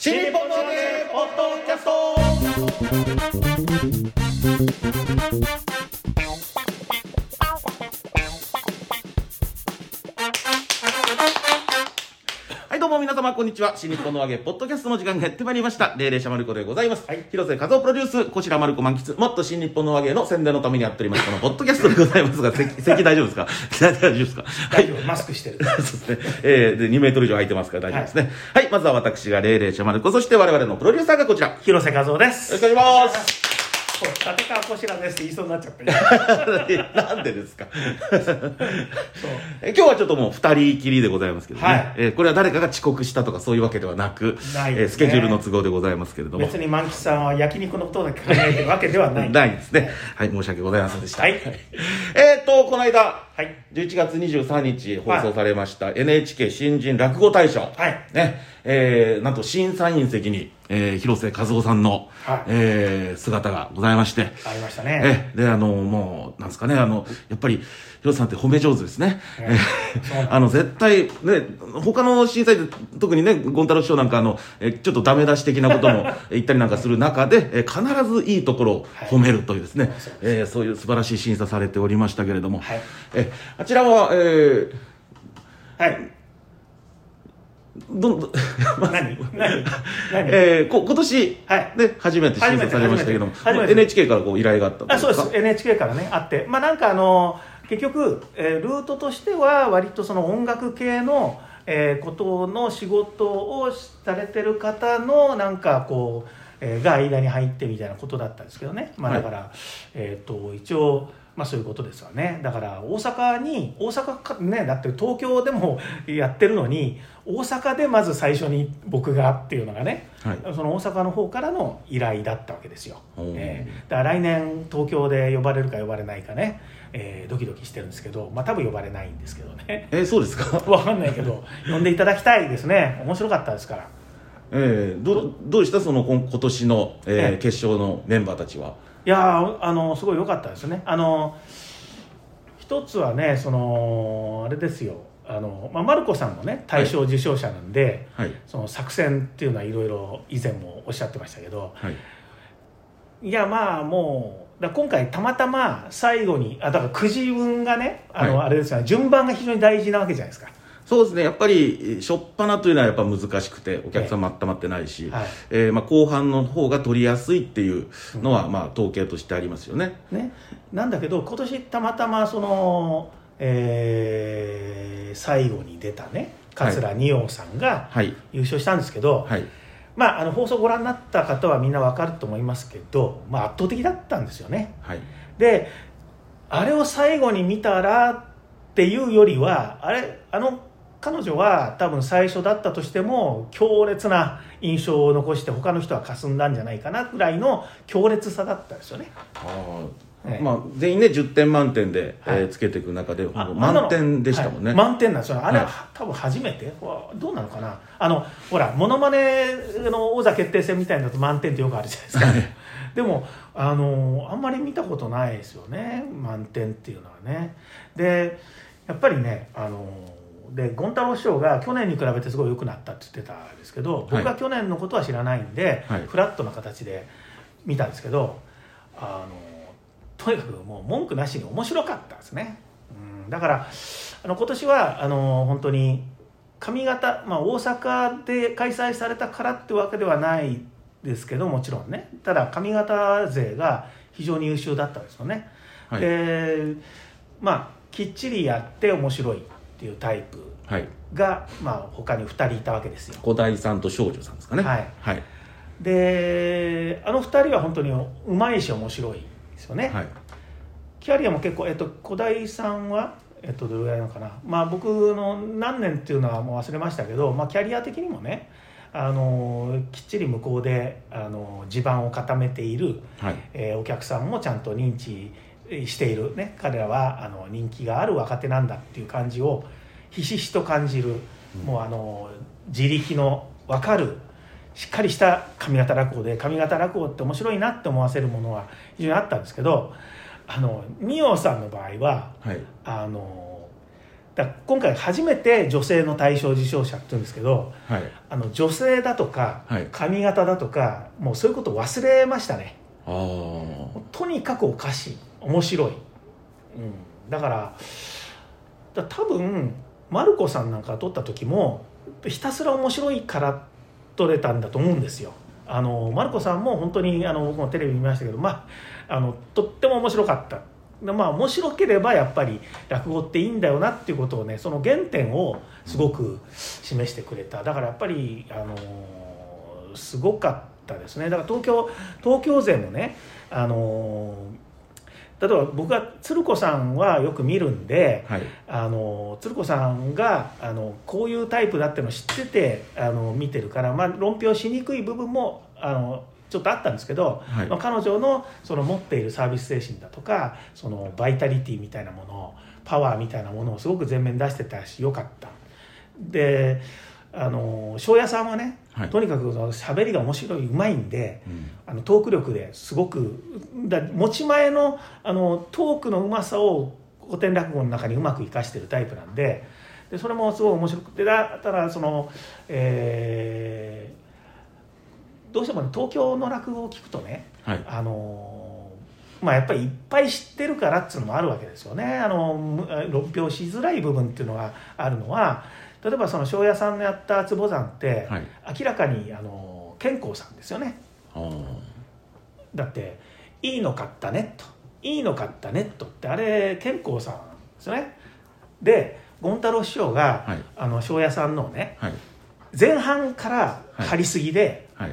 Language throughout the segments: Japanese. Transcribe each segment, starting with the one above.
新日本のポッドキャストんにちは。新日本の揚げ、ポッドキャストの時間がやってまいりました。霊霊者マルコでございます。はい広瀬和夫プロデュース、こちらマルコ満喫、もっと新日本の揚げの宣伝のためにやっております、このポッドキャストでございますが、席、席大丈夫ですか？大丈夫ですか？はい大丈夫マスクしてる そうですね。えー、で、2メートル以上空いてますから大丈夫ですね。はい、まずは私が霊霊者マルコ、そして我々のプロデューサーがこちら。よ広瀬和夫ですろしくお願いします。そう立川こしらですって言いそうになっちゃった なんでですか？今日はちょっともう二人きりでございますけどね、はい。えーこれは誰かが遅刻したとかそういうわけではなくなね。えースケジュールの都合でございますけれども。別に満喫さんは焼肉のことだけ考えてるわけではない。ないですね。はい申し訳ございませんでした。はい。えっとこの間はい。11月23日放送されました NHK 新人落語大賞、はい。ねえーなんと審査員席に、えー広瀬和夫さんの、はい。えー姿がございまして。ありましたね。えであのもうなんですかねあのやっぱり広瀬さんって褒め上手ですね、えあの絶対ね他の審査員で特にね権太郎師匠なんかあのえちょっとダメ出し的なことも 言ったりなんかする中でえ必ずいいところを褒めるというですね、はいえーそういう素晴らしい審査されておりましたけれども、はい。えあちらは、えーはいどんど 何？何？何？えーこ今年はい。で初めて審査されましたけども、NHK からこう依頼があったんあそうです。か NHK からねあって。まあなんかあの結局、えールートとしては割とその音楽系の、えーことの仕事をされてる方のなんかこう、えーが間に入ってみたいなことだったんですけどね。まあはい。だから、えっ、と一応まあそういうことですわね。だから大阪に大阪かねだって東京でもやってるのに大阪でまず最初に僕がっていうのがねはい。その大阪の方からの依頼だったわけですよ、えーだから来年東京で呼ばれるか呼ばれないかね、えードキドキしてるんですけどまあ多分呼ばれないんですけどね。えーそうですか？わかんないけど呼んでいただきたいですね。面白かったですから。えー、どうどうでした？その今今年の、えーええ。決勝のメンバーたちは。いやーあのすごい良かったですね。あの一つはねそのあれですよあの、まあ、マルコさんもね大賞受賞者なんで、はい。その作戦っていうのはいろいろ以前もおっしゃってましたけどはい。いやまあもうだ今回たまたま最後にあだからくじ運がねあの、はい。あれですよね順番が非常に大事なわけじゃないですか。そうですね。やっぱり初っ端というのはやっぱ難しくてお客さんも温まってないし、はい。えーまあ、後半の方が取りやすいっていうのは、まあ、統計としてありますよね。ね、なんだけど今年たまたまその、えー最後に出たね桂二葉さんがはい優勝したんですけど、はいまあ、あの放送ご覧になった方はみんなわかると思いますけど、まあ、圧倒的だったんですよね。はいであれを最後に見たらっていうよりはあれあの彼女は多分最初だったとしても強烈な印象を残して他の人は霞んだんじゃないかなぐらいの強烈さだったんですよね。あまあ、全員ね10点満点で、はい。えーつけていく中であ満点でしたもんね、はい。満点なんですよ。あれは、はい。多分初めてわどうなのかな？あのほらモノマネの王座決定戦みたいなのと満点ってよくあるじゃないですか。でもあのあんまり見たことないですよね。満点っていうのはね。でやっぱりねあので権太郎師匠が去年に比べてすごい良くなったって言ってたんですけど僕は去年のことは知らないんで、はい。フラットな形で見たんですけどあのとにかくもう文句なしに面白かったですね、うん、だからあの今年はあの本当に上方、まあ、大阪で開催されたからってわけではないですけどもちろんね。ただ上方勢が非常に優秀だったんですよね、はい。でまあきっちりやって面白いっていうタイプはい。が、まあ、他に2人いたわけですよ。小田井さんと少女さんですかね。はい。はい。であの2人は本当にうまいし面白いですよね、はいキャリアも結構、えっと、小田井さんは、えっと、どれぐらいなのかな、まあ、僕の何年っていうのはもう忘れましたけど、まあ、キャリア的にもねあのきっちり向こうであの地盤を固めている、はい。えーお客さんもちゃんと認知している、ね、彼らはあの人気がある若手なんだっていう感じをひしひしと感じる、もうあの自力の分かるしっかりした上方落語で上方落語って面白いなって思わせるものは非常にあったんですけどあの仁王さんの場合ははい。あの今回初めて女性の大賞受賞者って言うんですけどはい。あの女性だとかはい。髪型だとかもうそういうこと忘れましたね。とにかくおかしい。面白い、うん、だからだ多分マルコさんなんか撮った時もひたすら面白いから撮れたんだと思うんですよあのマルコさんも本当にあの僕もテレビ見ましたけどまああのとっても面白かった。でまあ面白ければやっぱり落語っていいんだよなっていうことをねその原点をすごく示してくれた。だからやっぱりあのすごかったですね。だから東京東京勢もねあの例えば僕は鶴子さんはよく見るんではい。あの鶴子さんがあのこういうタイプだってのを知っててあの見てるから、まあ、論評しにくい部分もあのちょっとあったんですけど、はい。まあ、彼女のその持っているサービス精神だとかそのバイタリティみたいなものパワーみたいなものをすごく前面に出してたしよかった。であの庄屋さんはね、はい。とにかくその喋りが面白いうまいんでうんあのトーク力ですごくだ持ち前のあのトークのうまさを古典落語の中にうまく生かしてるタイプなんででそれもすごい面白くてだただその、えーどうしてもね東京の落語を聞くとねはい。あのまあやっぱりいっぱい知ってるからっていうのもあるわけですよね。あのむ論評しづらい部分っていうのがあるのは例えばその庄屋さんのやった坪山って、はい。明らかにあの健康さんですよねだって「いいの買ったね」と「いいの買ったね」とってあれ健康さんですよね。で権太郎師匠が、はい。あの庄屋さんのをねはい。前半から張りすぎで、はい。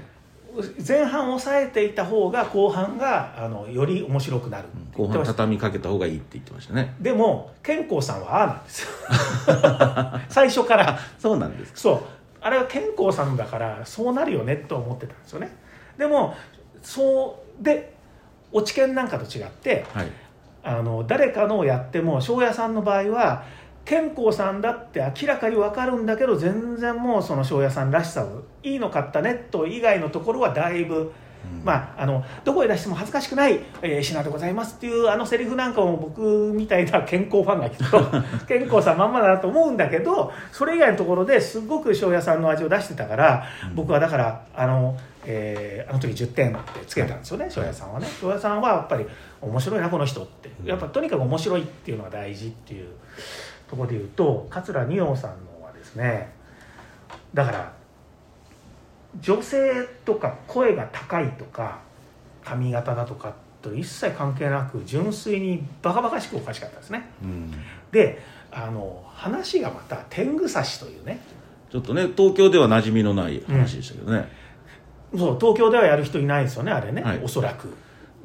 前半抑えていた方が後半があのより面白くなる後半畳みかけた方がいいって言ってましたね。でも健康さんはああなんです。よ 最初から。そうなんですか。そう。あれは健康さんだからそうなるよねと思ってたんですよねでもそうで落ち研なんかと違ってはい。あの誰かのをやっても庄屋さんの場合は健康さんだって明らかに分かるんだけど全然もうその庄屋さんらしさをいいの買ったねと以外のところはだいぶまあ、あのどこへ出しても恥ずかしくない、えー品でございますっていうあのセリフなんかも僕みたいな 健康ファンが聞くと 健康さんまんまだなと思うんだけどそれ以外のところですごく庄屋さんの味を出してたから、僕はだからあの、えーあの時10点ってつけたんですよね庄屋さんはね。庄屋さんはやっぱり面白いなこの人って。やっぱとにかく面白いっていうのが大事っていうところで言うと桂二葉さんのはですねだから女性とか声が高いとか髪型だとかと一切関係なく純粋にバカバカしくおかしかったですね。うん。であの話がまた天狗刺しというね。ちょっとね東京では馴染みのない話でしたけどね、そう東京ではやる人いないですよねあれね、はい。おそらく。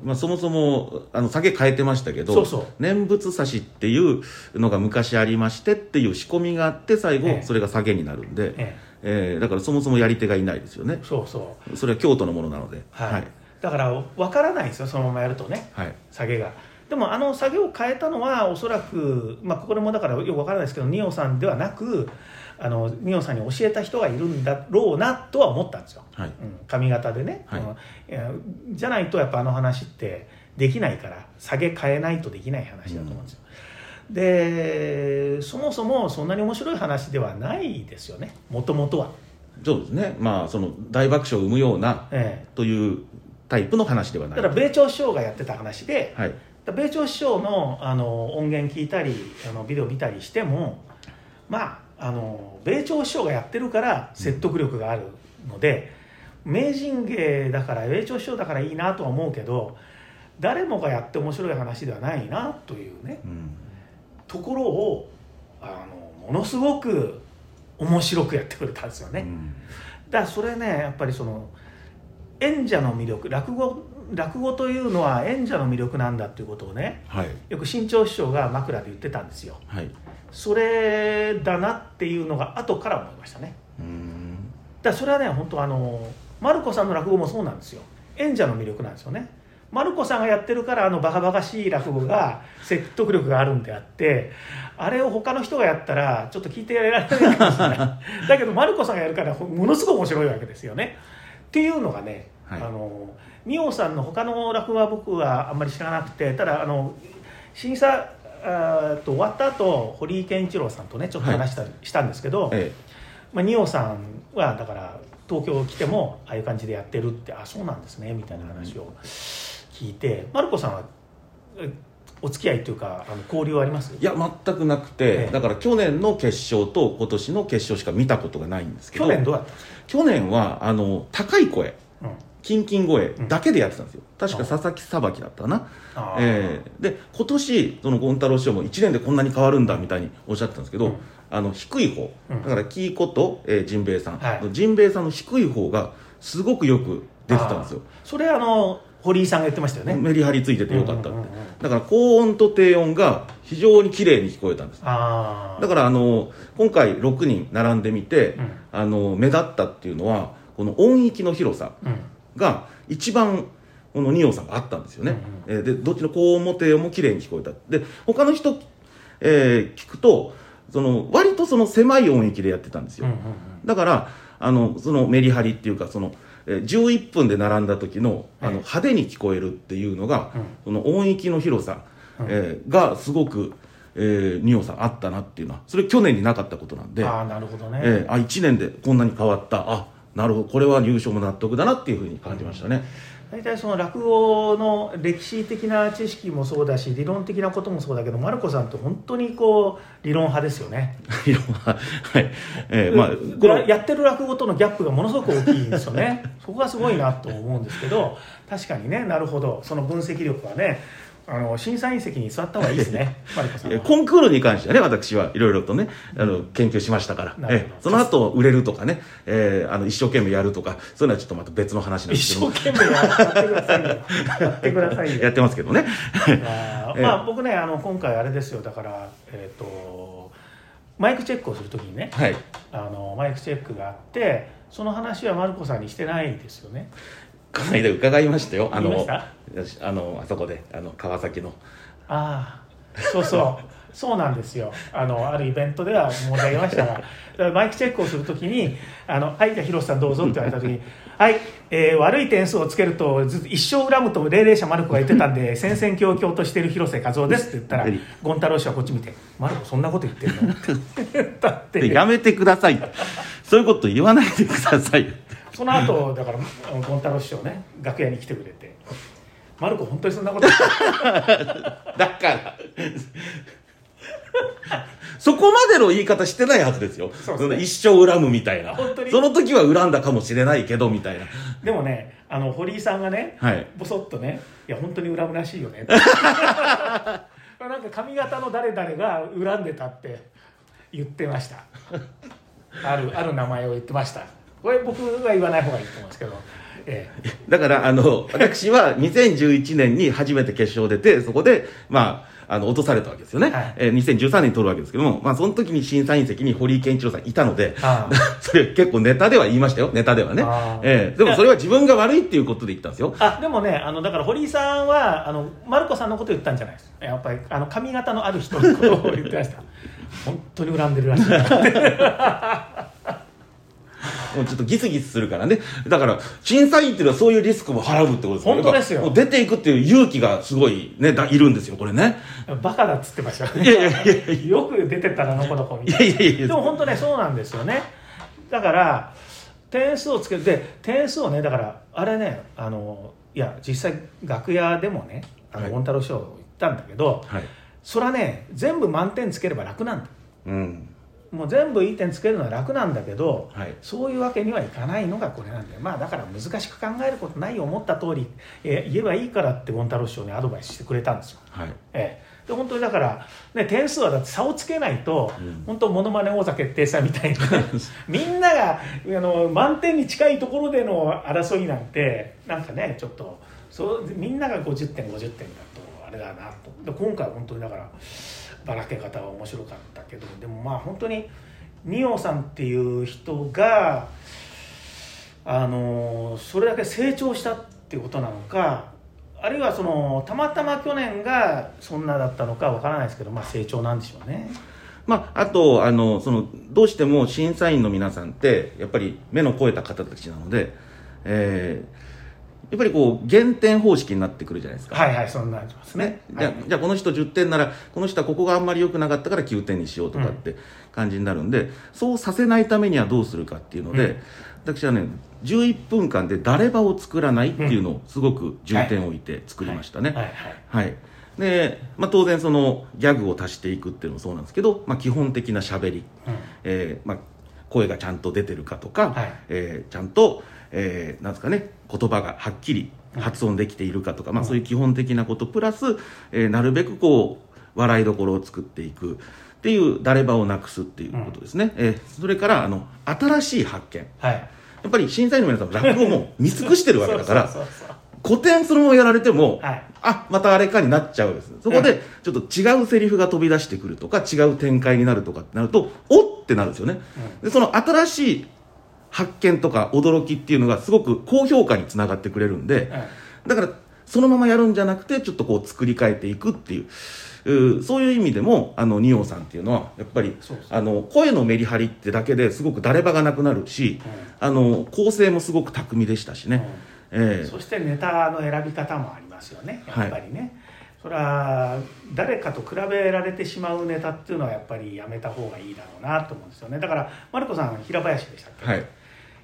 まあ、そもそもあの酒変えてましたけど念仏差しっていうのが昔ありましてっていう仕込みがあって最後ええ。それが下げになるんで、ええ。ーだからそもそもやり手がいないですよね。えそうそう。それは京都のものなので。はい、はい。だから分からないんですよそのままやるとねはい。下げが。でもあの下げを変えたのはおそらく、まあ、これもだからよく分からないですけど二葉さんではなくあの二葉さんに教えた人がいるんだろうなとは思ったんですよ、はい。うん、髪型でね、はい。うん。じゃないとやっぱあの話ってできないから下げ変えないとできない話だと思うんですよ、でそもそもそんなに面白い話ではないですよね。もともとは、そうですね。まあその大爆笑を生むようなえというタイプの話ではえ、ない。だから米朝師匠がやってた話で、はい。米朝師匠のあの音源聞いたりあのビデオ見たりしてもまああの米朝師匠がやってるから説得力があるので、名人芸だから米朝師匠だからいいなとは思うけど誰もがやって面白い話ではないなというねうんところをあのものすごく面白くやってくれたんですよね。うんだからそれねやっぱりその演者の魅力落語落語というのは演者の魅力なんだっていうことをねはい。よく新潮師匠が枕で言ってたんですよ。はい。それだなっていうのが後から思いましたね。うん。だそれはね本当あのマルコさんの落語もそうなんですよ。演者の魅力なんですよね。マルコさんがやってるからあのバカバカしい落語が 説得力があるんであってあれを他の人がやったらちょっと聞いてやられないかもしれない。だけどマルコさんがやるからものすごく面白いわけですよね。っていうのがね、はい。あの二葉さんの他の落語は僕はあんまり知らなくてただあの審査あと終わった後堀井健一郎さんとねちょっと話した,、したんですけど、えまあ、二葉さんはだから東京来てもああいう感じでやってるってあそうなんですねみたいな話を聞いて、マルコさんはえお付き合いというかあの交流はあります？えいや全くなくて、ええ。だから去年の決勝と今年の決勝しか見たことがないんですけど去年どうだった去年はあの高い声うん、キンキン声だけでやってたんですよ、確かあ佐々木さばきだったかな。えーで今年その権太郎師匠も1年でこんなに変わるんだみたいにおっしゃってたんですけど、うん。あの低い方。うん。だからキーコと、えー、ジンベエさん、はい。ジンベエさんの低い方がすごくよく出てたんですよ。それあの堀井さんが言ってましたよね。メリハリついててよかったって、うんうんうんうん。だから高音と低音が非常に綺麗に聞こえたんです。だからあの今回6人並んでみて、うん。あの目立ったっていうのはこの音域の広さ。うんが一番この二葉さんがあったんですよね、えーでどっちの高音も低音も綺麗に聞こえた。で他の人、えー聞くとその割とその狭い音域でやってたんですよ、うんうんだからあのそのメリハリっていうかその、えー11分で並んだ時のあのええ派手に聞こえるっていうのが、うん。その音域の広さ、うん。えーがすごく、えー、二葉さんあったなっていうのはそれ去年になかったことなんで、ああなるほどね、えーあ1年でこんなに変わった。あなるほどこれは優勝も納得だなっていうふうに感じましたね、大体その落語の歴史的な知識もそうだし理論的なこともそうだけどマルコさんって本当にこう理論派ですよね。いろんなはい。えーまあこのややってる落語とのギャップがものすごく大きいんですよね。そこがすごいなと思うんですけど確かにねなるほど。その分析力はねあの審査員席に座った方がいいですね。マリコンクールに関してはね私はいろいろとねあの研究しましたから、えーその後売れるとかね、えーあの一生懸命やるとか。そういうのはちょっとまた別の話なんです一けど。も生懸命やってくださいよ。やってくださいよやってますけどね。まあ僕ねあの今回あれですよ。だからえっ、とマイクチェックをするときにねはい。あのマイクチェックがあってその話はマルコさんにしてないですよねこの間伺いましたよ。あのあのあそこであの川崎の。ああそうそう。そうなんですよ。あのあるイベントでは申し上げましたが マイクチェックをするときに「あのはいじゃあ広瀬さんどうぞ」って言われたときに「はい、えー悪い点数をつけるとずっと一生恨むと霊々者マルコが言ってたんで 戦々恐々としている広瀬和夫です」って言ったらはい権太郎氏はこっち見て「マルコそんなこと言ってるの?」って言ったってでやめてください。そういうこと言わないでくださいその後 だから権太郎師匠ね楽屋に来てくれて「マルコ本当にそんなこと。だから。そこまでの言い方してないはずですよ。そうですね。の一生恨むみたいな。その時は恨んだかもしれないけどみたいな。でもねあの堀井さんがねはい。ぼそっとね「いや本当に恨むらしいよね」なんか髪型の誰々が恨んでたって言ってました。あるある名前を言ってましたこれ僕は言わない方がいいと思うんですけど。ええ。だからあの私は2011年に初めて決勝出てそこでまああの落とされたわけですよね、はい。えー2013年に取るわけですけども、まあ、その時に審査員席に堀井健一郎さんいたので それ結構ネタでは言いましたよ。ネタではね。えーでもそれは自分が悪いっていうことで言ったんですよ。あでもねあのだから堀井さんはあのマルコさんのこと言ったんじゃないです。やっぱりあの髪型のある人のことを言ってました。本当に恨んでるらしいもうちょっとギスギスするからね。だから、審査員っていうのはそういうリスクも払うってことです本当ですよ。出ていくっていう勇気がすごいね、だいるんですよ、これね。バカだっつってましたよいやいやいやいや。よく出てったらのこのこみいたいやいやいやなでも本当ねそうなんですよね。だから点数をつけてで点数をねだからあれねあのいや実際楽屋でもねあのはい。権太郎師匠言ったんだけど、はい。それはね全部満点つければ楽なんだ。うん。もう全部いい点つけるのは楽なんだけど、はい。そういうわけにはいかないのがこれなんだよ。まあだから難しく考えることないよ思った通り、えー言えばいいからって権太郎師匠にアドバイスしてくれたんですよ。はい。ええ、で本当にだから、ね、点数はだって差をつけないと、うん。本当ものまね王座決定戦みたいな みんながあの満点に近いところでの争いなんてなんかねちょっとそうみんなが50点50点だとあれだなと。で今回は本当にだからばらけ方は面白かったけどでもまあ本当に二葉さんっていう人があのそれだけ成長したっていうことなのかあるいはそのたまたま去年がそんなだったのかわからないですけど、まあ、成長なんでしょうね。まあ、あと、あの、その、どうしても審査員の皆さんって、やっぱり目の肥えた方たちなので、えーやっぱりこう減点方式になってくるじゃないですか、はいはいそんなりますね。じゃあじゃあこの人10点ならこの人はここがあんまり良くなかったから9点にしようとかって感じになるんで、そうさせないためにはどうするかっていうので、うん。私はね11分間で誰場を作らないっていうのをすごく重点を置いて作りましたね、はいはいはい。でまあ、当然そのギャグを足していくっていうのもそうなんですけど、まあ、基本的なしゃべり、うん。えーまあ、声がちゃんと出てるかとか、はい。えーちゃんと、えーなんですかね言葉がはっきり発音できているかとか、まあ、うん。そういう基本的なことプラス、えーなるべくこう笑いどころを作っていくっていう誰場をなくすっていうことですね、えーそれからあの新しい発見。はい。やっぱり審査員の皆さん落語も見尽くしてるわけだから 古典そのままやられても、はい。あまたあれかになっちゃうんです。そこでちょっと違うセリフが飛び出してくるとか違う展開になるとかってなるとおってなるんですよね、でその新しい発見とか驚きっていうのがすごく高評価につながってくれるんで、だからそのままやるんじゃなくてちょっとこう作り変えていくっていううーそういう意味でもあの二葉さんっていうのはやっぱりあの声のメリハリってだけですごく誰場がなくなるし、あの構成もすごく巧みでしたしね、ええ。そしてネタの選び方もありますよねやっぱりね、それは誰かと比べられてしまうネタっていうのはやっぱりやめた方がいいだろうなと思うんですよね。だからマルコさん平林でしたっけ、はい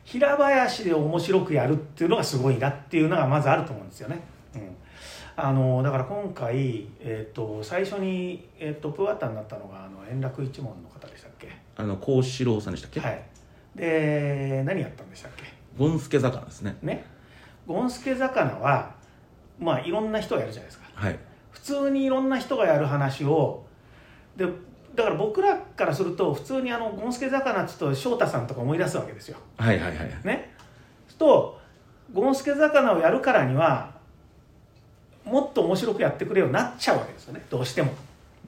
平林で面白くやるっていうのがすごいなっていうのがまずあると思うんですよね。うん。あのだから今回、えー、と最初に、えー、とプーアッターになったのがあの円楽一門の方でしたっけ？あの幸四郎さんでしたっけ、はい。で何やったんでしたっけ？ゴンスケ魚ですね。ね。ゴンスケ魚はまあいろんな人がやるじゃないですか。はい。普通にいろんな人がやる話をでだから僕らからすると普通にあのゴンスケ魚っつうと翔太さんとか思い出すわけですよ。はいはいはい。ね。とゴンスケ魚をやるからにはもっと面白くやってくれようになっちゃうわけですよね。どうしても。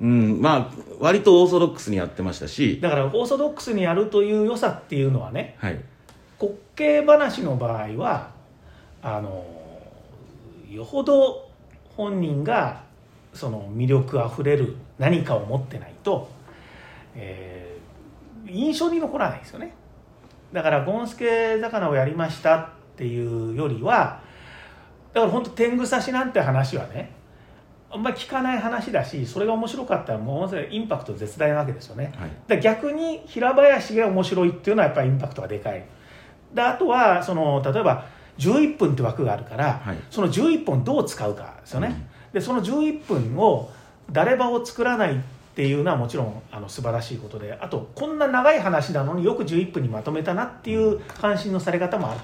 うんまあ割とオーソドックスにやってましたし。だからオーソドックスにやるという良さっていうのはねはい。滑稽話の場合はあのよほど本人がその魅力あふれる何かを持ってないと、えー印象に残らないですよね。だからゴンスケ魚をやりましたっていうよりはだから本当天草しなんて話はねあんまり聞かない話だしそれが面白かったらものすごいインパクト絶大なわけですよね。はい。で逆に平林が面白いっていうのはやっぱりインパクトがでかい。であとはその例えば11分って枠があるから、はい。その11分をどう使うかですよね、でその11分を誰場を作らないっていうのはもちろんあの素晴らしいことであとこんな長い話なのによく11分にまとめたなっていう関心のされ方もある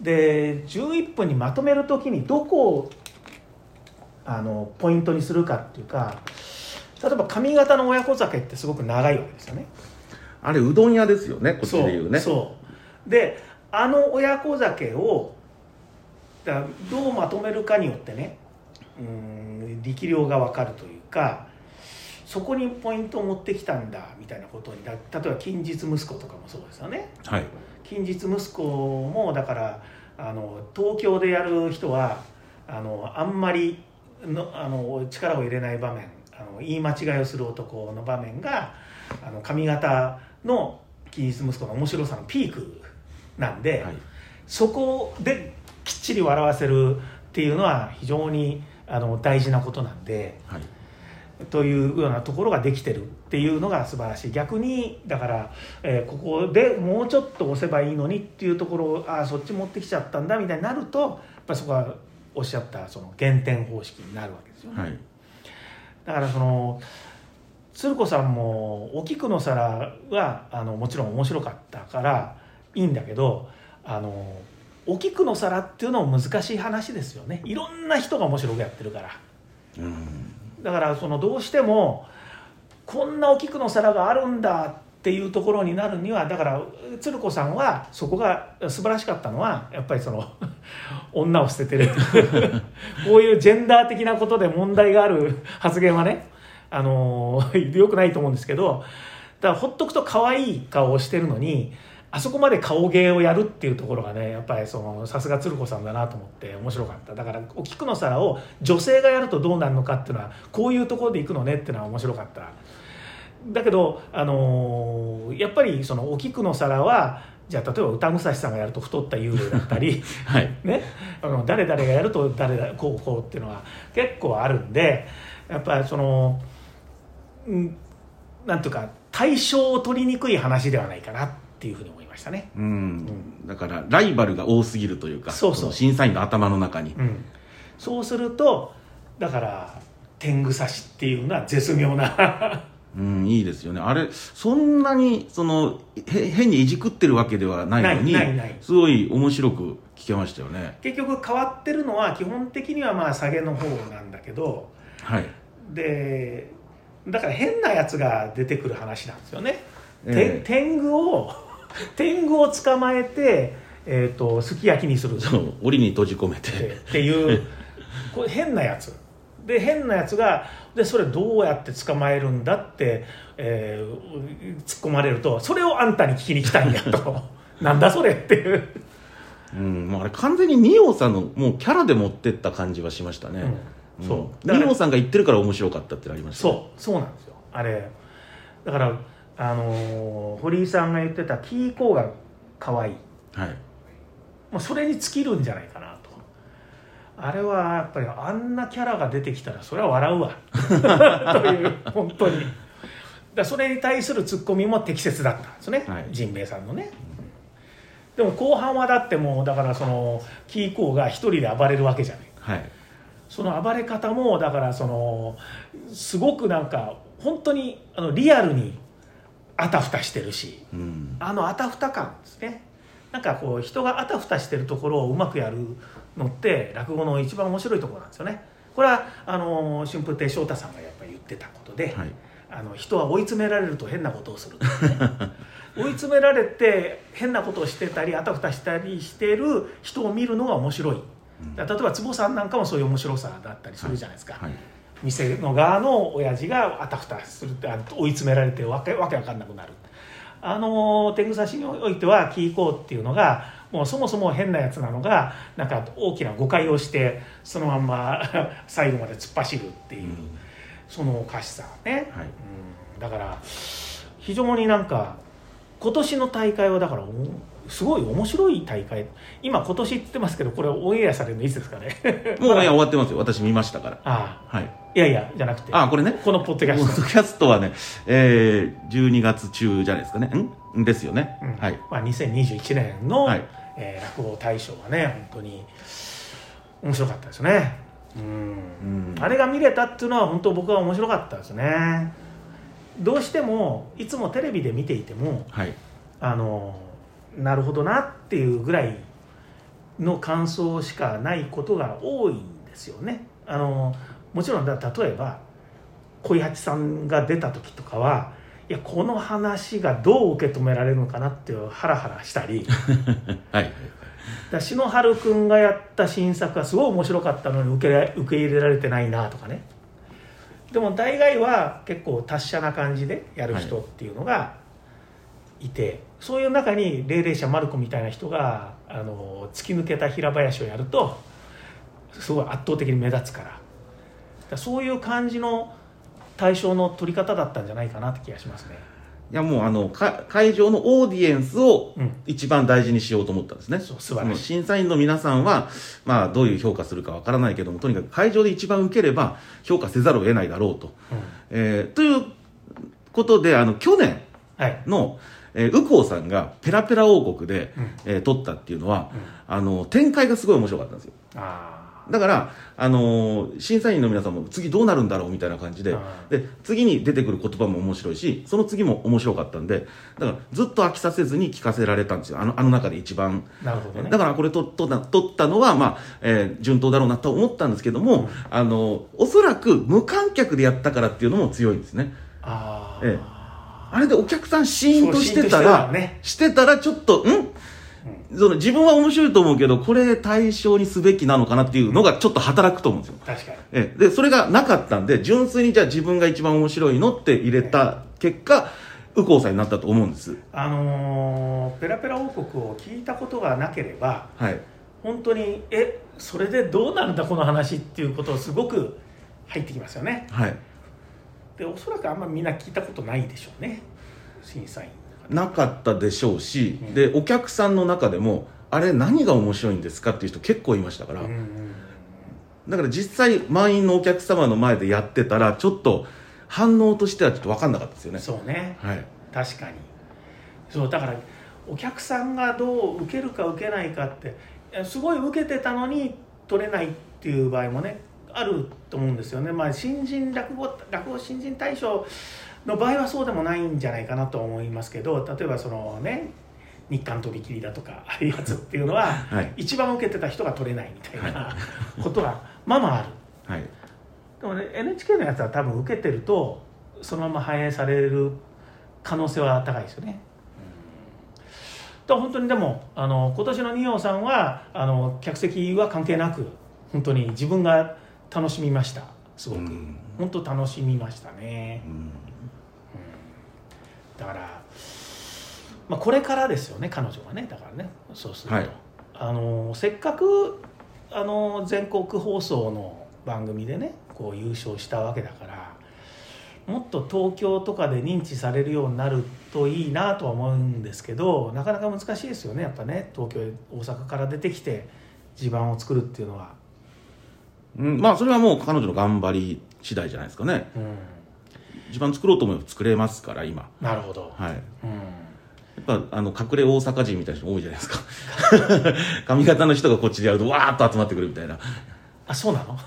で11分にまとめるときにどこをあのポイントにするかっていうか例えば上方の親子酒ってすごく長いわけですよね。あれうどん屋ですよねこっちで言うね。そうであの親子酒をだどうまとめるかによってねうん力量が分かるというかそこにポイントを持ってきたんだみたいなことにだ例えば近日息子とかもそうですよね。はい。近日息子もだからあの東京でやる人はあのあんまりのあの力を入れない場面あの言い間違いをする男の場面があの髪型の近日息子の面白さのピークなんで、はい。そこできっちり笑わせるっていうのは非常にあの大事なことなんで。はいというようなところができてるっていうのが素晴らしい。逆にだから、えーここでもうちょっと押せばいいのにっていうところをああそっち持ってきちゃったんだみたいになるとやっぱりそこはおっしゃったその減点方式になるわけですよね、はい。だからその鶴子さんも「お菊の皿は」あのもちろん面白かったからいいんだけどあのお菊の皿っていうのも難しい話ですよね。いろんな人が面白くやってるから。うんだからそのどうしてもこんなお菊の皿があるんだっていうところになるにはだから鶴子さんはそこが素晴らしかったのはやっぱりその 女を捨ててる。こういうジェンダー的なことで問題がある発言はねあのよくないと思うんですけどだからほっとくと可愛い顔をしてるのにあそこまで顔芸をやるっていうところがねやっぱりそのさすが鶴子さんだなと思って面白かった。だからお菊の皿を女性がやるとどうなるのかっていうのはこういうところでいくのねっていうのは面白かった。だけど、あのーやっぱりそのお菊の皿はじゃあ例えば歌武蔵さんがやると太った幽霊だったり はい。ね、あの誰々がやると誰だこうこうっていうのは結構あるんでやっぱりその、うん、なんていうか対象を取りにくい話ではないかなっていうふうに思いましたね。うん。だからライバルが多すぎるというかそうそう。の審査員の頭の中に、うん、そうするとだから天狗刺しっていうのは絶妙な。うん、いいですよね。あれそんなにそのへ変にいじくってるわけではないのにないないない。すごい面白く聞けましたよね。結局変わってるのは基本的にはまあ下げの方なんだけどはい。でだから変なやつが出てくる話なんですよね。ええ。て天狗を天狗を捕まえて、えー、とすき焼きにする。そう檻に閉じ込めて。っていうこれ変なやつ。で変なやつがでそれどうやって捕まえるんだって、えー突っ込まれるとそれをあんたに聞きに来たんやと。なんだそれっていう、うんもうあれ完全に二葉さんのもうキャラで持ってった感じはしましたね、うんそう。二葉さんが言ってるから面白かったってなりましたね。そうそうなんですよ。あれ。だからあのー堀井さんが言ってたキーコーが可愛い。はい。もうそれに尽きるんじゃないかなと。あれはやっぱりあんなキャラが出てきたらそれは笑うわ。という本当に。だそれに対するツッコミも適切だったんですね、はい。ジンベエさんのね。でも後半はだってもうだからそのキーコーが一人で暴れるわけじゃない。はい。その暴れ方もだからそのすごくなんか本当にあのリアルにあたふたしてるし。うん。あのあたふた感ですね。なんかこう人があたふたしてるところをうまくやるのって落語の一番面白いところなんですよね。これはあの春風亭昇太さんがやっぱり言ってたことで、はい。あの人は追い詰められると変なことをする、ね、追い詰められて変なことをしてたりあたふたしたりしてる人を見るのが面白い。例えば坪さんなんかもそういう面白さだったりするじゃないですか、はい店の側の親父があたふたするって追い詰められてわけわけわかんなくなる。あの天狗刺しにおいてはキーコーっていうのがもうそもそも変なやつなのがなんか大きな誤解をしてそのまんま 最後まで突っ走るっていう、うん。そのおかしさね、はい。うん、だから非常になんか今年の大会はだからおすごい面白い大会。今今年言ってますけどこれオンエアされるのいつですかね。もうね終わってますよ。私見ましたから。ああ。はい。いやいやじゃなくて。あこれね。このポッドキャポッストドキャストはね、えー、12月中じゃないですかね。ん。ですよね、うん。はい。まあ、2021年の、はい。えー落語大賞はね本当に面白かったですね。うん。うん。あれが見れたっていうのは本当僕は面白かったですね。どうしてもいつもテレビで見ていてもはい。あのなるほどなっていうぐらいの感想しかないことが多いんですよね。あのもちろんだ例えば小八さんが出た時とかはいやこの話がどう受け止められるのかなっていうハラハラしたり。はい。だ篠原君がやった新作はすごい面白かったのに受けら受け入れられてないなとかね。でも大概は結構達者な感じでやる人っていうのがいて、そういう中に霊霊者マルコみたいな人があの突き抜けた平林をやるとすごい圧倒的に目立つからそういう感じの対象の取り方だったんじゃないかなって気がしますね。いやもうあのか会場のオーディエンスをうん。一番大事にしようと思ったんですね、そう素晴らしい。その審査員の皆さんは、まあ、どういう評価するかわからないけどもとにかく会場で一番受ければ評価せざるを得ないだろうと。うん。えーということであの去年はい。の、えー、右近さんがペラペラ王国で、うん。えー撮ったっていうのは、うん。あの展開がすごい面白かったんですよ。あだから、あのー審査員の皆さんも次どうなるんだろうみたいな感じであで次に出てくる言葉も面白いしその次も面白かったんでだからずっと飽きさせずに聞かせられたんですよ。あのあの中で一番。なるほどね。だからこれととった撮ったのは、まあえー順当だろうなと思ったんですけども、あのおそらく無観客でやったからっていうのも強いんですね。ああ、えあれでお客さんシーンとしてたららね。してたらちょっとん？その自分は面白いと思うけどこれ対象にすべきなのかなっていうのがちょっと働くと思うんですよ。確かに。ええ。でそれがなかったんで純粋にじゃあ自分が一番面白いのって入れた結果右近さんになったと思うんです。あのーペラペラ王国を聞いたことがなければはい。本当にえそれでどうなんだこの話っていうことをすごく入ってきますよね。はいでおそらくあんまみんな聞いたことないでしょうね。審査員なかったでしょうし、うん。でお客さんの中でもあれ何が面白いんですかっていう人結構いましたから、うんうんだから実際満員のお客様の前でやってたらちょっと反応としてはちょっと分かんなかったですよね。そうね。はい。確かに。そうだからお客さんがどう受けるか受けないかってすごい受けてたのに取れないっていう場合もねあると思うんですよね、まあ、新人落語落語新人大賞の場合はそうでもないんじゃないかなと思いますけど例えばそのね日韓飛び切りだとかああいうやつっていうのは、はい一番受けてた人が取れないみたいなことがまあまあある。はいでもね NHK のやつは多分受けてるとそのまま反映される可能性は高いですよね。だから本当にでもあの今年の二葉さんはあの客席は関係なく本当に自分が楽しみました。すごく、うん。本当楽しみましたね。うん。だから、まあ、これからですよね彼女はね。だからね。そうすると、はい。あのせっかくあの全国放送の番組でねこう優勝したわけだからもっと東京とかで認知されるようになるといいなとは思うんですけどなかなか難しいですよね。やっぱね東京へ大阪から出てきて地盤を作るっていうのは、うん。まあそれはもう彼女の頑張り次第じゃないですかね。うん、一番作ろうと思えば作れますから今。なるほど、はい。うん、やっぱあの隠れ大阪人みたいな人多いじゃないですか。髪型の人がこっちでやるとわーっと集まってくるみたいな。あそうなの？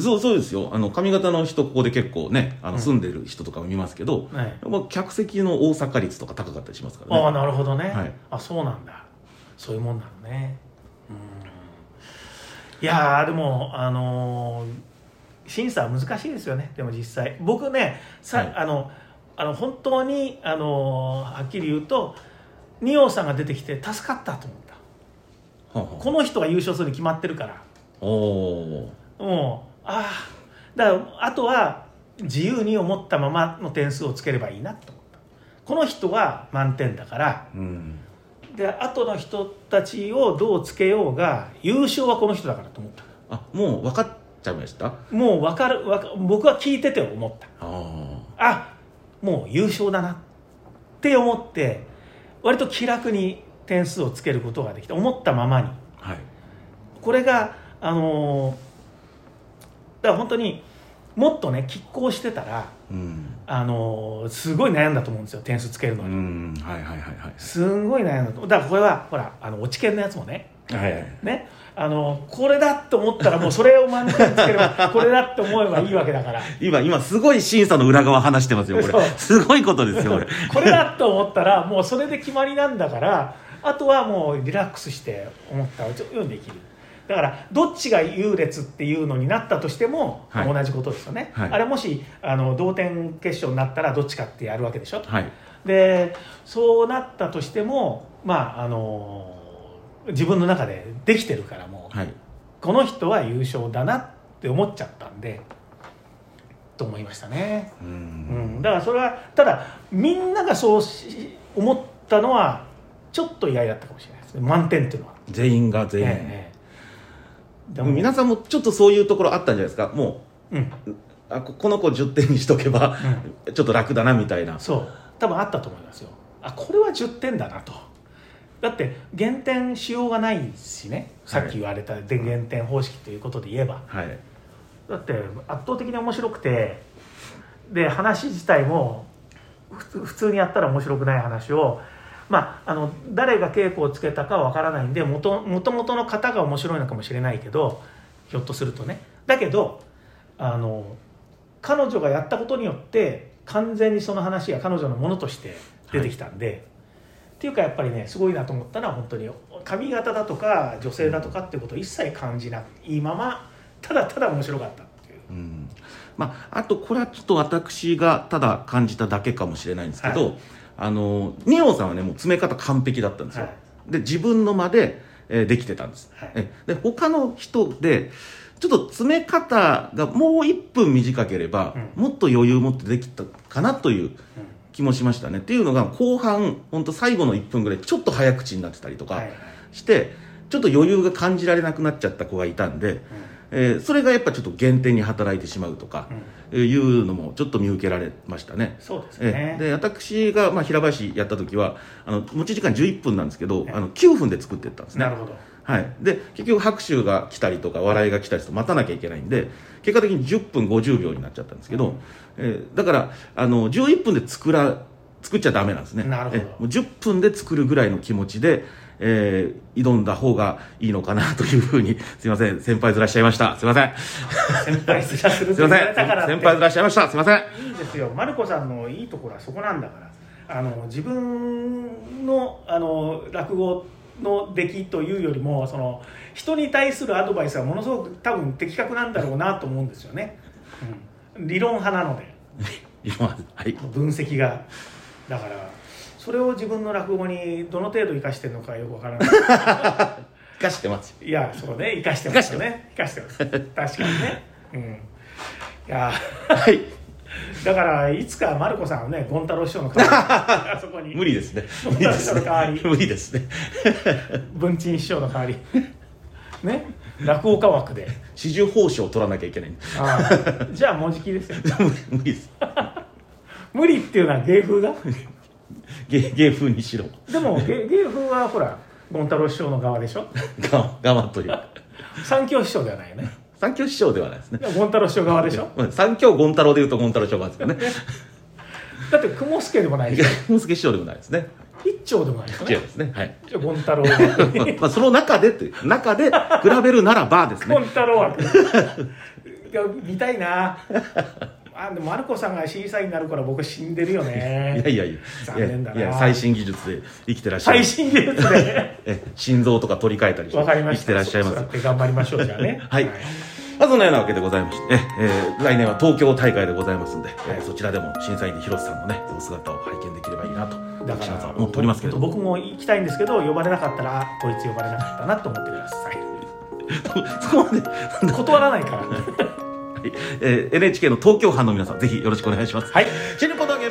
そうそうですよ。あの髪型の人ここで結構ねあのうん。住んでる人とかも見ますけど、はい。やっぱ客席の大阪率とか高かったりしますからね。ああなるほどね、はい。あそうなんだ。そういうもんなのね。うんいやーでもあのー審査は難しいですよね。でも実際。僕ねさ、はい。あのあの本当にあのーはっきり言うと仁王さんが出てきて助かったと思った。はあはあこの人が優勝するに決まってるから。おおもうああだからあとは自由に思ったままの点数をつければいいなと思った。この人は満点だから。ーうんで後の人たちをどうつけようが優勝はこの人だからと思った。あもう分かっちゃいました？あもう分かるわか僕は聞いてて思った。ああもう優勝だなって思って割と気楽に点数をつけることができた。思ったままに。はい。これがあのーだから本当にもっとね拮抗してたらうんあのーすごい悩んだと思うんですよ点数つけるうのに、んはいはいはいはい。すんごい悩んだと。だからこれはほらあの落ち研のやつもね。はいはいね。あのこれだと思ったらもうそれを満点つければ これだって思えばいいわけだから。今今すごい審査の裏側話してますよこそう。れすごいことですよこれ。これだと思ったらもうそれで決まりなんだからあとはもうリラックスして思ったようにできるだからどっちが優劣っていうのになったとしても、はい。同じことですよね、はい。あれもしあの同点決勝になったらどっちかってやるわけでしょ。はい。でそうなったとしてもまああの自分の中でできてるからもうはい。この人は優勝だなって思っちゃったんでと思いましたね、ううん。ん、だからそれはただみんながそうし思ったのはちょっと意外だったかもしれないですね。満点っていうのは、全員が全員、ええででも皆さんもちょっとそういうところあったんじゃないですか？もうん。うあここの子10点にしとけばちょっと楽だなみたいな。そう。多分あったと思いますよ。あこれは10点だなと。だって減点しようがないしね。さっき言われたで減点方式ということで言えば。はい。だって圧倒的に面白くてで話自体も普通にやったら面白くない話をまああの誰が稽古をつけたかは分からないんでもともとの方が面白いのかもしれないけどひょっとするとね。だけどあの彼女がやったことによって完全にその話が彼女のものとして出てきたんで、っていうかやっぱりねすごいなと思ったのは本当に髪型だとか女性だとかっていうことを一切感じないままただただ面白かったっていう。うん。まあ、あとこれはちょっと私がただ感じただけかもしれないんですけど、はいあの二葉さんはねもう詰め方完璧だったんですよ、はい。で自分の間で、えーできてたんです、はい。えで他の人でちょっと詰め方がもう1分短ければ、うもっと余裕持ってできたかなという気もしましたね。っていうのが後半本当最後の1分ぐらいちょっと早口になってたりとかはいはい。して、ちょっと余裕が感じられなくなっちゃった子がいたんで、えーそれがやっぱちょっと減点に働いてしまうとか、えーいうのもちょっと見受けられましたね。そうですえねーで私が、まあ、平林やった時はあの持ち時間11分なんですけど、えあの9分で作っていったんですね。なるほど。はい、で結局拍手が来たりとか笑いが来たりと待たなきゃいけないんで結果的に10分50秒になっちゃったんですけど、えーだからあの11分で作ら作っちゃダメなんですね。なるほど。えもう10分で作るぐらいの気持ちで、えー挑んだ方がいいのかなというふうにすいません。先輩ずらしちゃいました。すいません。先輩ずらするすいません。先輩ずらしちゃいました。すいません。いいですよ、マルコさんのいいところはそこなんだから、あの自分のあの落語の出来というよりも、その人に対するアドバイスはものすごく多分的確なんだろうなと思うんですよね。うん、理論派なので、今はい。分析が。だから、それを自分の落語にどの程度生かしてるのかよくわからない。生かしてます。いや、そうね、生かしてますよね。生かしてます。確かにね。うん。いや。はい。だからいつかマルコさんをねゴン太郎師匠の代わり。に あそこに。無理ですね。無理ですね無理ですね。文鎮師匠の代わり。ね？落語家枠で。四十報酬を取らなきゃいけない。ああ。じゃあもじきですよ。無理です。無理っていうのは芸風が？芸芸風にしろ。でも芸芸風はほらゴン太郎師匠の側でしょ？我慢我慢という。か三教師匠ではないよね。三教師匠ではないですね。ゴン太郎師匠側でしょ？まあ三教権太郎でいうと権太郎師匠なんですけどね。だって雲助でもないでしょ雲助師匠でもないですね。一丁でもないですよね。違いますね。はい。じゃあゴン太郎。まあその中でという中で比べるならばですゴンね 太郎枠いや見たいなあでもマルコさんが審査員になるから僕死んでるよ いねやいやいや。残念だな。いや最新技術で生きてらっしゃる。最新技術で。え心臓とか取り替えたりしてわかりました。生きてらっしゃいます。頑張りましょうじゃあね。はい。まあ、そんなようなわけでございまして、ええー来年は東京大会でございますんで、えーはいそちらでも審査員で広瀬さんのねお姿を拝見できればいいなとだからは思っておりますけれども。僕も行きたいんですけど呼ばれなかったらあこいつ呼ばれなかったなと思ってください。そこまで、断らないから。はいいえー、NHK の東京班の皆さん、ぜひよろしくお願いします。はい。チルポトゲ